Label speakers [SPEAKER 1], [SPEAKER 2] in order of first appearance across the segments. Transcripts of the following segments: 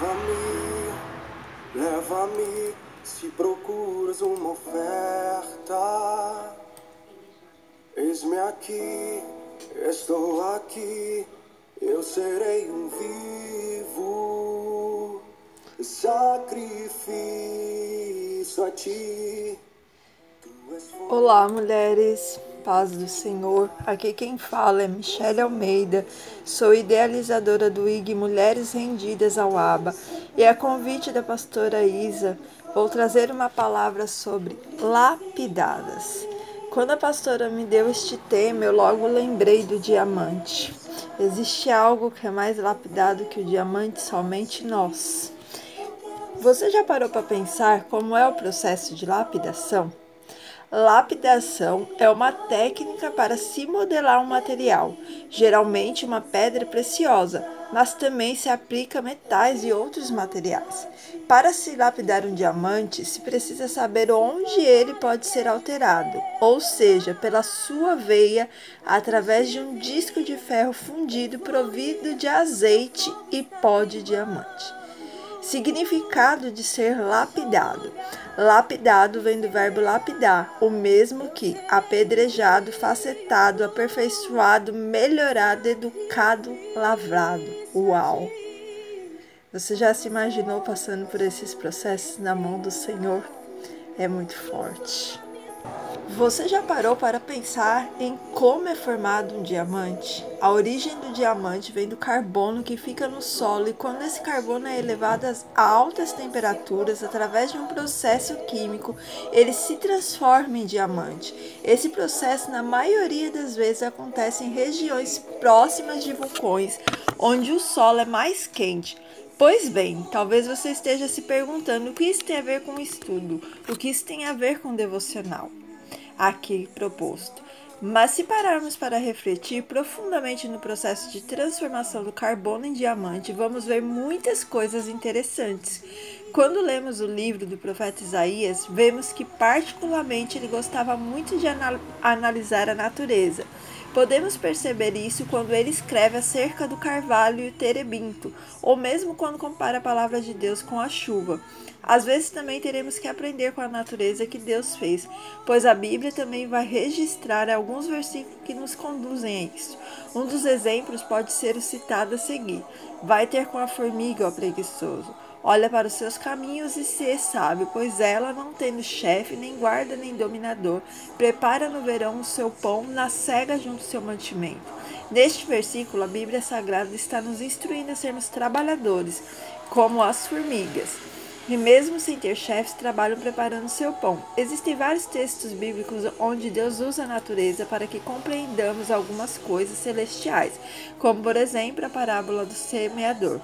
[SPEAKER 1] Leva-me, leva-me se procuras uma oferta. Eis-me aqui, estou aqui, eu serei um vivo sacrifício a ti.
[SPEAKER 2] Olá, mulheres, paz do Senhor. Aqui quem fala é Michelle Almeida. Sou idealizadora do IG Mulheres Rendidas ao Aba e a convite da pastora Isa vou trazer uma palavra sobre lapidadas. Quando a pastora me deu este tema, eu logo lembrei do diamante. Existe algo que é mais lapidado que o diamante somente nós. Você já parou para pensar como é o processo de lapidação? Lapidação é uma técnica para se modelar um material, geralmente uma pedra preciosa, mas também se aplica a metais e outros materiais. Para se lapidar um diamante, se precisa saber onde ele pode ser alterado, ou seja, pela sua veia, através de um disco de ferro fundido provido de azeite e pó de diamante. Significado de ser lapidado. Lapidado vem do verbo lapidar, o mesmo que apedrejado, facetado, aperfeiçoado, melhorado, educado, lavrado. Uau! Você já se imaginou passando por esses processos na mão do Senhor? É muito forte. Você já parou para pensar em como é formado um diamante? A origem do diamante vem do carbono que fica no solo e quando esse carbono é elevado a altas temperaturas através de um processo químico, ele se transforma em diamante. Esse processo, na maioria das vezes, acontece em regiões próximas de vulcões, onde o solo é mais quente. Pois bem, talvez você esteja se perguntando o que isso tem a ver com estudo, o que isso tem a ver com o devocional aqui proposto. Mas se pararmos para refletir profundamente no processo de transformação do carbono em diamante, vamos ver muitas coisas interessantes. Quando lemos o livro do profeta Isaías, vemos que, particularmente, ele gostava muito de anal analisar a natureza. Podemos perceber isso quando ele escreve acerca do carvalho e o terebinto, ou mesmo quando compara a palavra de Deus com a chuva. Às vezes também teremos que aprender com a natureza que Deus fez, pois a Bíblia também vai registrar alguns versículos que nos conduzem a isso. Um dos exemplos pode ser o citado a seguir: Vai ter com a formiga, ó preguiçoso. Olha para os seus caminhos e se sábio, pois ela, não tendo chefe, nem guarda, nem dominador, prepara no verão o seu pão, na cega junto ao seu mantimento. Neste versículo, a Bíblia Sagrada está nos instruindo a sermos trabalhadores, como as formigas e mesmo sem ter chefes, trabalham preparando seu pão. Existem vários textos bíblicos onde Deus usa a natureza para que compreendamos algumas coisas celestiais, como por exemplo a parábola do semeador.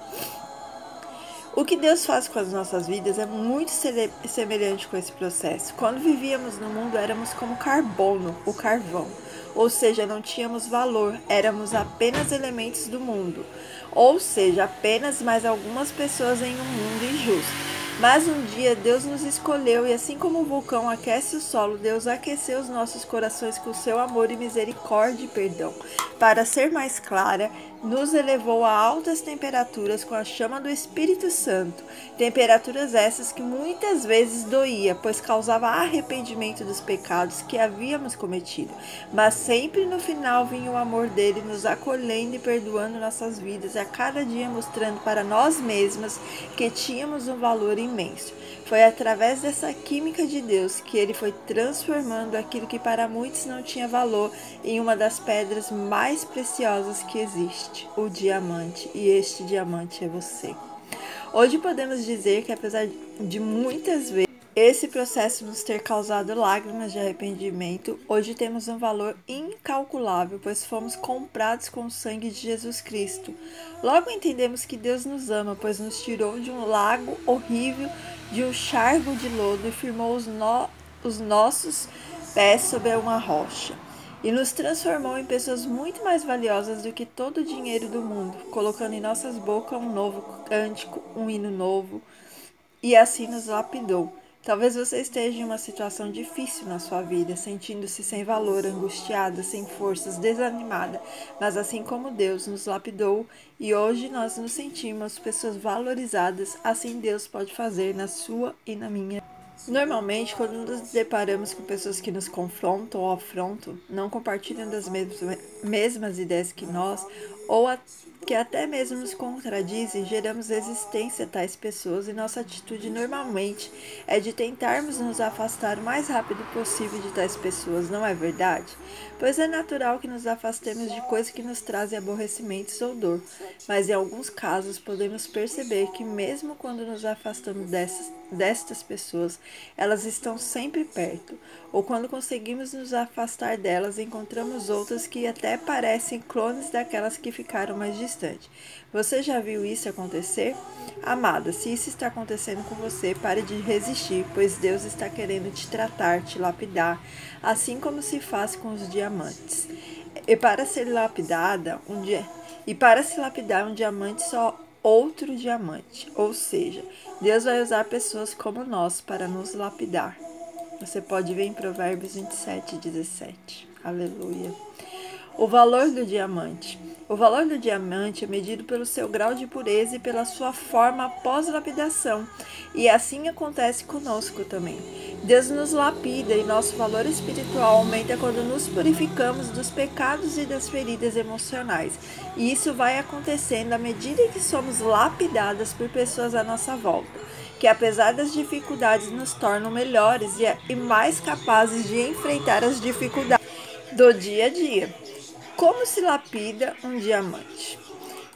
[SPEAKER 2] O que Deus faz com as nossas vidas é muito semelhante com esse processo. Quando vivíamos no mundo, éramos como carbono, o carvão, ou seja, não tínhamos valor, éramos apenas elementos do mundo, ou seja, apenas mais algumas pessoas em um mundo injusto. Mas um dia Deus nos escolheu e assim como o vulcão aquece o solo, Deus aqueceu os nossos corações com seu amor e misericórdia e perdão. Para ser mais clara, nos elevou a altas temperaturas com a chama do Espírito Santo, temperaturas essas que muitas vezes doía, pois causava arrependimento dos pecados que havíamos cometido. Mas sempre no final vinha o amor dele nos acolhendo e perdoando nossas vidas, a cada dia mostrando para nós mesmas que tínhamos um valor imenso. Foi através dessa química de Deus que ele foi transformando aquilo que para muitos não tinha valor em uma das pedras mais preciosas que existe, o diamante. E este diamante é você. Hoje podemos dizer que apesar de muitas vezes esse processo nos ter causado lágrimas de arrependimento, hoje temos um valor incalculável, pois fomos comprados com o sangue de Jesus Cristo. Logo entendemos que Deus nos ama, pois nos tirou de um lago horrível, de um chargo de lodo e firmou os, no os nossos pés sobre uma rocha. E nos transformou em pessoas muito mais valiosas do que todo o dinheiro do mundo, colocando em nossas bocas um novo cântico, um hino novo, e assim nos lapidou Talvez você esteja em uma situação difícil na sua vida, sentindo-se sem valor, angustiada, sem forças, desanimada. Mas assim como Deus nos lapidou e hoje nós nos sentimos pessoas valorizadas, assim Deus pode fazer na sua e na minha. Normalmente, quando nos deparamos com pessoas que nos confrontam ou afrontam, não compartilham das mesmas, ideias que nós, ou a, que até mesmo nos contradizem, geramos resistência a tais pessoas e nossa atitude normalmente é de tentarmos nos afastar o mais rápido possível de tais pessoas, não é verdade? Pois é natural que nos afastemos de coisas que nos trazem aborrecimentos ou dor, mas em alguns casos podemos perceber que, mesmo quando nos afastamos dessas, destas pessoas, elas estão sempre perto, ou quando conseguimos nos afastar delas, encontramos outras que até parecem clones daquelas que ficaram mais distantes. Você já viu isso acontecer? Amada, se isso está acontecendo com você, pare de resistir, pois Deus está querendo te tratar, te lapidar, assim como se faz com os diamantes. E para ser lapidada, um dia, e para se lapidar um diamante só outro diamante, ou seja, Deus vai usar pessoas como nós para nos lapidar. Você pode ver em Provérbios 27, 17. Aleluia. O valor do diamante. O valor do diamante é medido pelo seu grau de pureza e pela sua forma pós-lapidação, e assim acontece conosco também. Deus nos lapida e nosso valor espiritual aumenta quando nos purificamos dos pecados e das feridas emocionais. E isso vai acontecendo à medida que somos lapidadas por pessoas à nossa volta, que apesar das dificuldades nos tornam melhores e mais capazes de enfrentar as dificuldades do dia a dia. Como se lapida um diamante?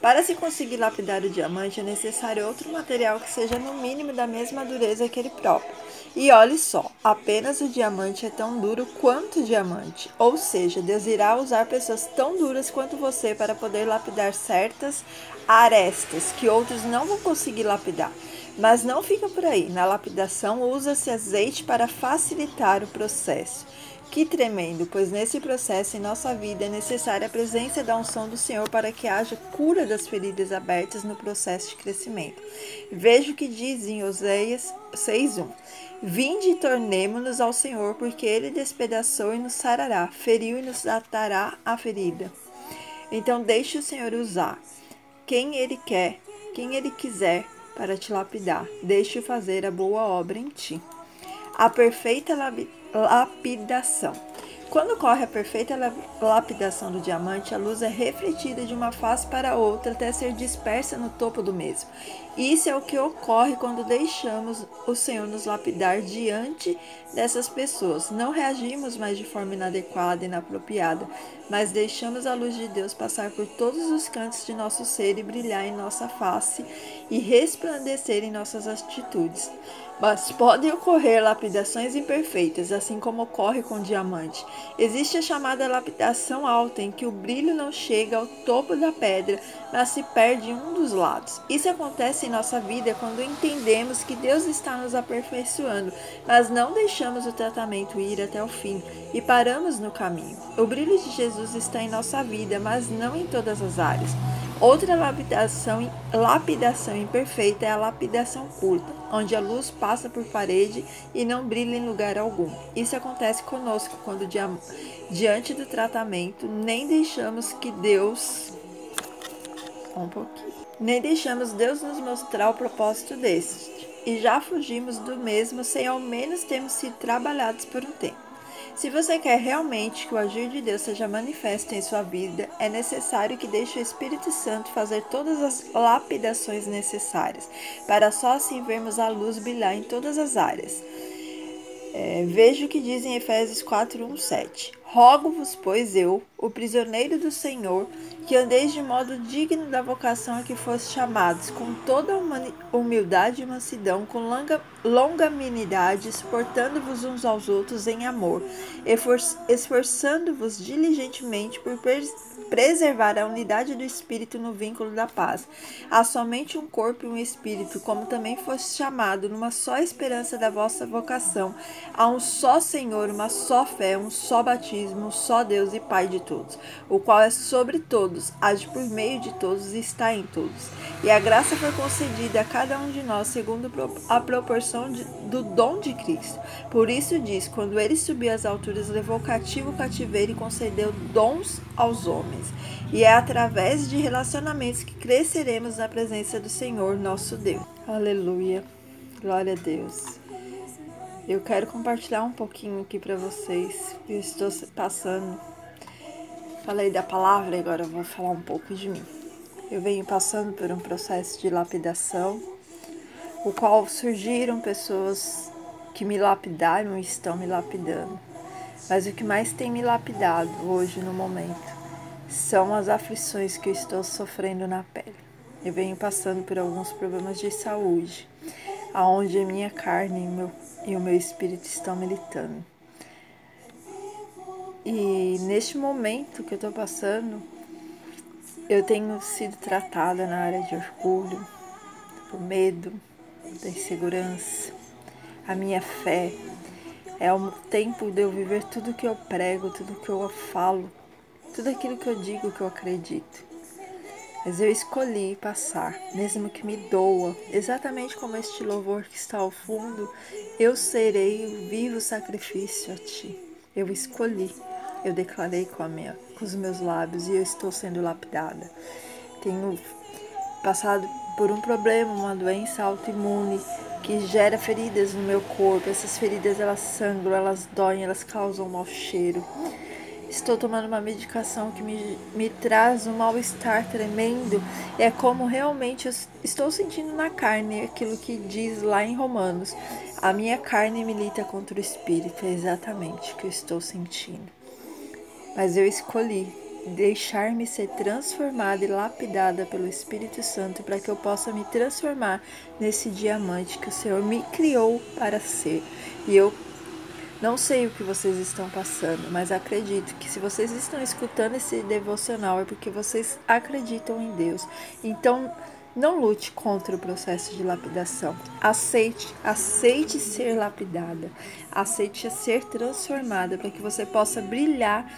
[SPEAKER 2] Para se conseguir lapidar o diamante é necessário outro material que seja no mínimo da mesma dureza que ele próprio. E olhe só, apenas o diamante é tão duro quanto o diamante. Ou seja, Deus irá usar pessoas tão duras quanto você para poder lapidar certas arestas que outros não vão conseguir lapidar. Mas não fica por aí. Na lapidação usa-se azeite para facilitar o processo. Que tremendo, pois nesse processo em nossa vida é necessária a presença da unção do Senhor para que haja cura das feridas abertas no processo de crescimento. Veja o que diz em Oséias 6:1. Vinde e tornemo-nos ao Senhor, porque ele despedaçou e nos sarará, feriu e nos atará a ferida. Então deixe o Senhor usar quem ele quer, quem ele quiser para te lapidar. Deixe-o fazer a boa obra em ti. A perfeita lapidação. Quando ocorre a perfeita lapidação do diamante, a luz é refletida de uma face para outra até ser dispersa no topo do mesmo. Isso é o que ocorre quando deixamos o Senhor nos lapidar diante dessas pessoas. Não reagimos mais de forma inadequada e inapropriada, mas deixamos a luz de Deus passar por todos os cantos de nosso ser e brilhar em nossa face e resplandecer em nossas atitudes. Mas podem ocorrer lapidações imperfeitas, assim como ocorre com diamante. Existe a chamada lapidação alta, em que o brilho não chega ao topo da pedra, mas se perde em um dos lados. Isso acontece em nossa vida quando entendemos que Deus está nos aperfeiçoando, mas não deixamos o tratamento ir até o fim e paramos no caminho. O brilho de Jesus está em nossa vida, mas não em todas as áreas. Outra lapidação, lapidação imperfeita é a lapidação curta, onde a luz passa por parede e não brilha em lugar algum. Isso acontece conosco quando, diante do tratamento, nem deixamos que Deus. Um pouquinho. Nem deixamos Deus nos mostrar o propósito deste, e já fugimos do mesmo sem ao menos termos sido trabalhados por um tempo. Se você quer realmente que o agir de Deus seja manifesto em sua vida, é necessário que deixe o Espírito Santo fazer todas as lapidações necessárias, para só assim vermos a luz brilhar em todas as áreas. É, veja o que diz em Efésios 4, 1, 7. Rogo-vos, pois eu, o prisioneiro do Senhor, que andeis de modo digno da vocação a que foste chamados, com toda humildade e mansidão, com longa, longanimidade, suportando-vos uns aos outros em amor, esforçando-vos diligentemente por preservar a unidade do espírito no vínculo da paz. Há somente um corpo e um espírito, como também foste chamado numa só esperança da vossa vocação. Há um só Senhor, uma só fé, um só batismo, só Deus e Pai de todos, o qual é sobre todos, age por meio de todos e está em todos. E a graça foi concedida a cada um de nós segundo a proporção de, do dom de Cristo. Por isso diz: quando ele subiu às alturas, levou cativo o cativeiro e concedeu dons aos homens. E é através de relacionamentos que cresceremos na presença do Senhor, nosso Deus. Aleluia. Glória a Deus. Eu quero compartilhar um pouquinho aqui para vocês. Eu estou passando. Falei da palavra, agora eu vou falar um pouco de mim. Eu venho passando por um processo de lapidação, o qual surgiram pessoas que me lapidaram e estão me lapidando. Mas o que mais tem me lapidado hoje no momento são as aflições que eu estou sofrendo na pele. Eu venho passando por alguns problemas de saúde, aonde a minha carne e, meu, e o meu espírito estão militando. E neste momento que eu estou passando, eu tenho sido tratada na área de orgulho, por medo, da insegurança. A minha fé é o tempo de eu viver tudo que eu prego, tudo que eu falo, tudo aquilo que eu digo que eu acredito. Mas eu escolhi passar, mesmo que me doa, exatamente como este louvor que está ao fundo, eu serei o vivo sacrifício a ti. Eu escolhi eu declarei com, minha, com os meus lábios e eu estou sendo lapidada. Tenho passado por um problema, uma doença autoimune que gera feridas no meu corpo. Essas feridas elas sangram, elas doem, elas causam um mau cheiro. Estou tomando uma medicação que me, me traz um mal-estar tremendo. É como realmente eu estou sentindo na carne aquilo que diz lá em Romanos. A minha carne milita contra o espírito, é exatamente o que eu estou sentindo mas eu escolhi deixar-me ser transformada e lapidada pelo Espírito Santo para que eu possa me transformar nesse diamante que o Senhor me criou para ser. E eu não sei o que vocês estão passando, mas acredito que se vocês estão escutando esse devocional é porque vocês acreditam em Deus. Então, não lute contra o processo de lapidação. Aceite, aceite ser lapidada. Aceite ser transformada para que você possa brilhar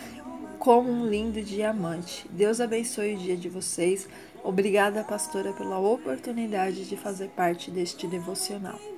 [SPEAKER 2] como um lindo diamante. Deus abençoe o dia de vocês. Obrigada, pastora, pela oportunidade de fazer parte deste devocional.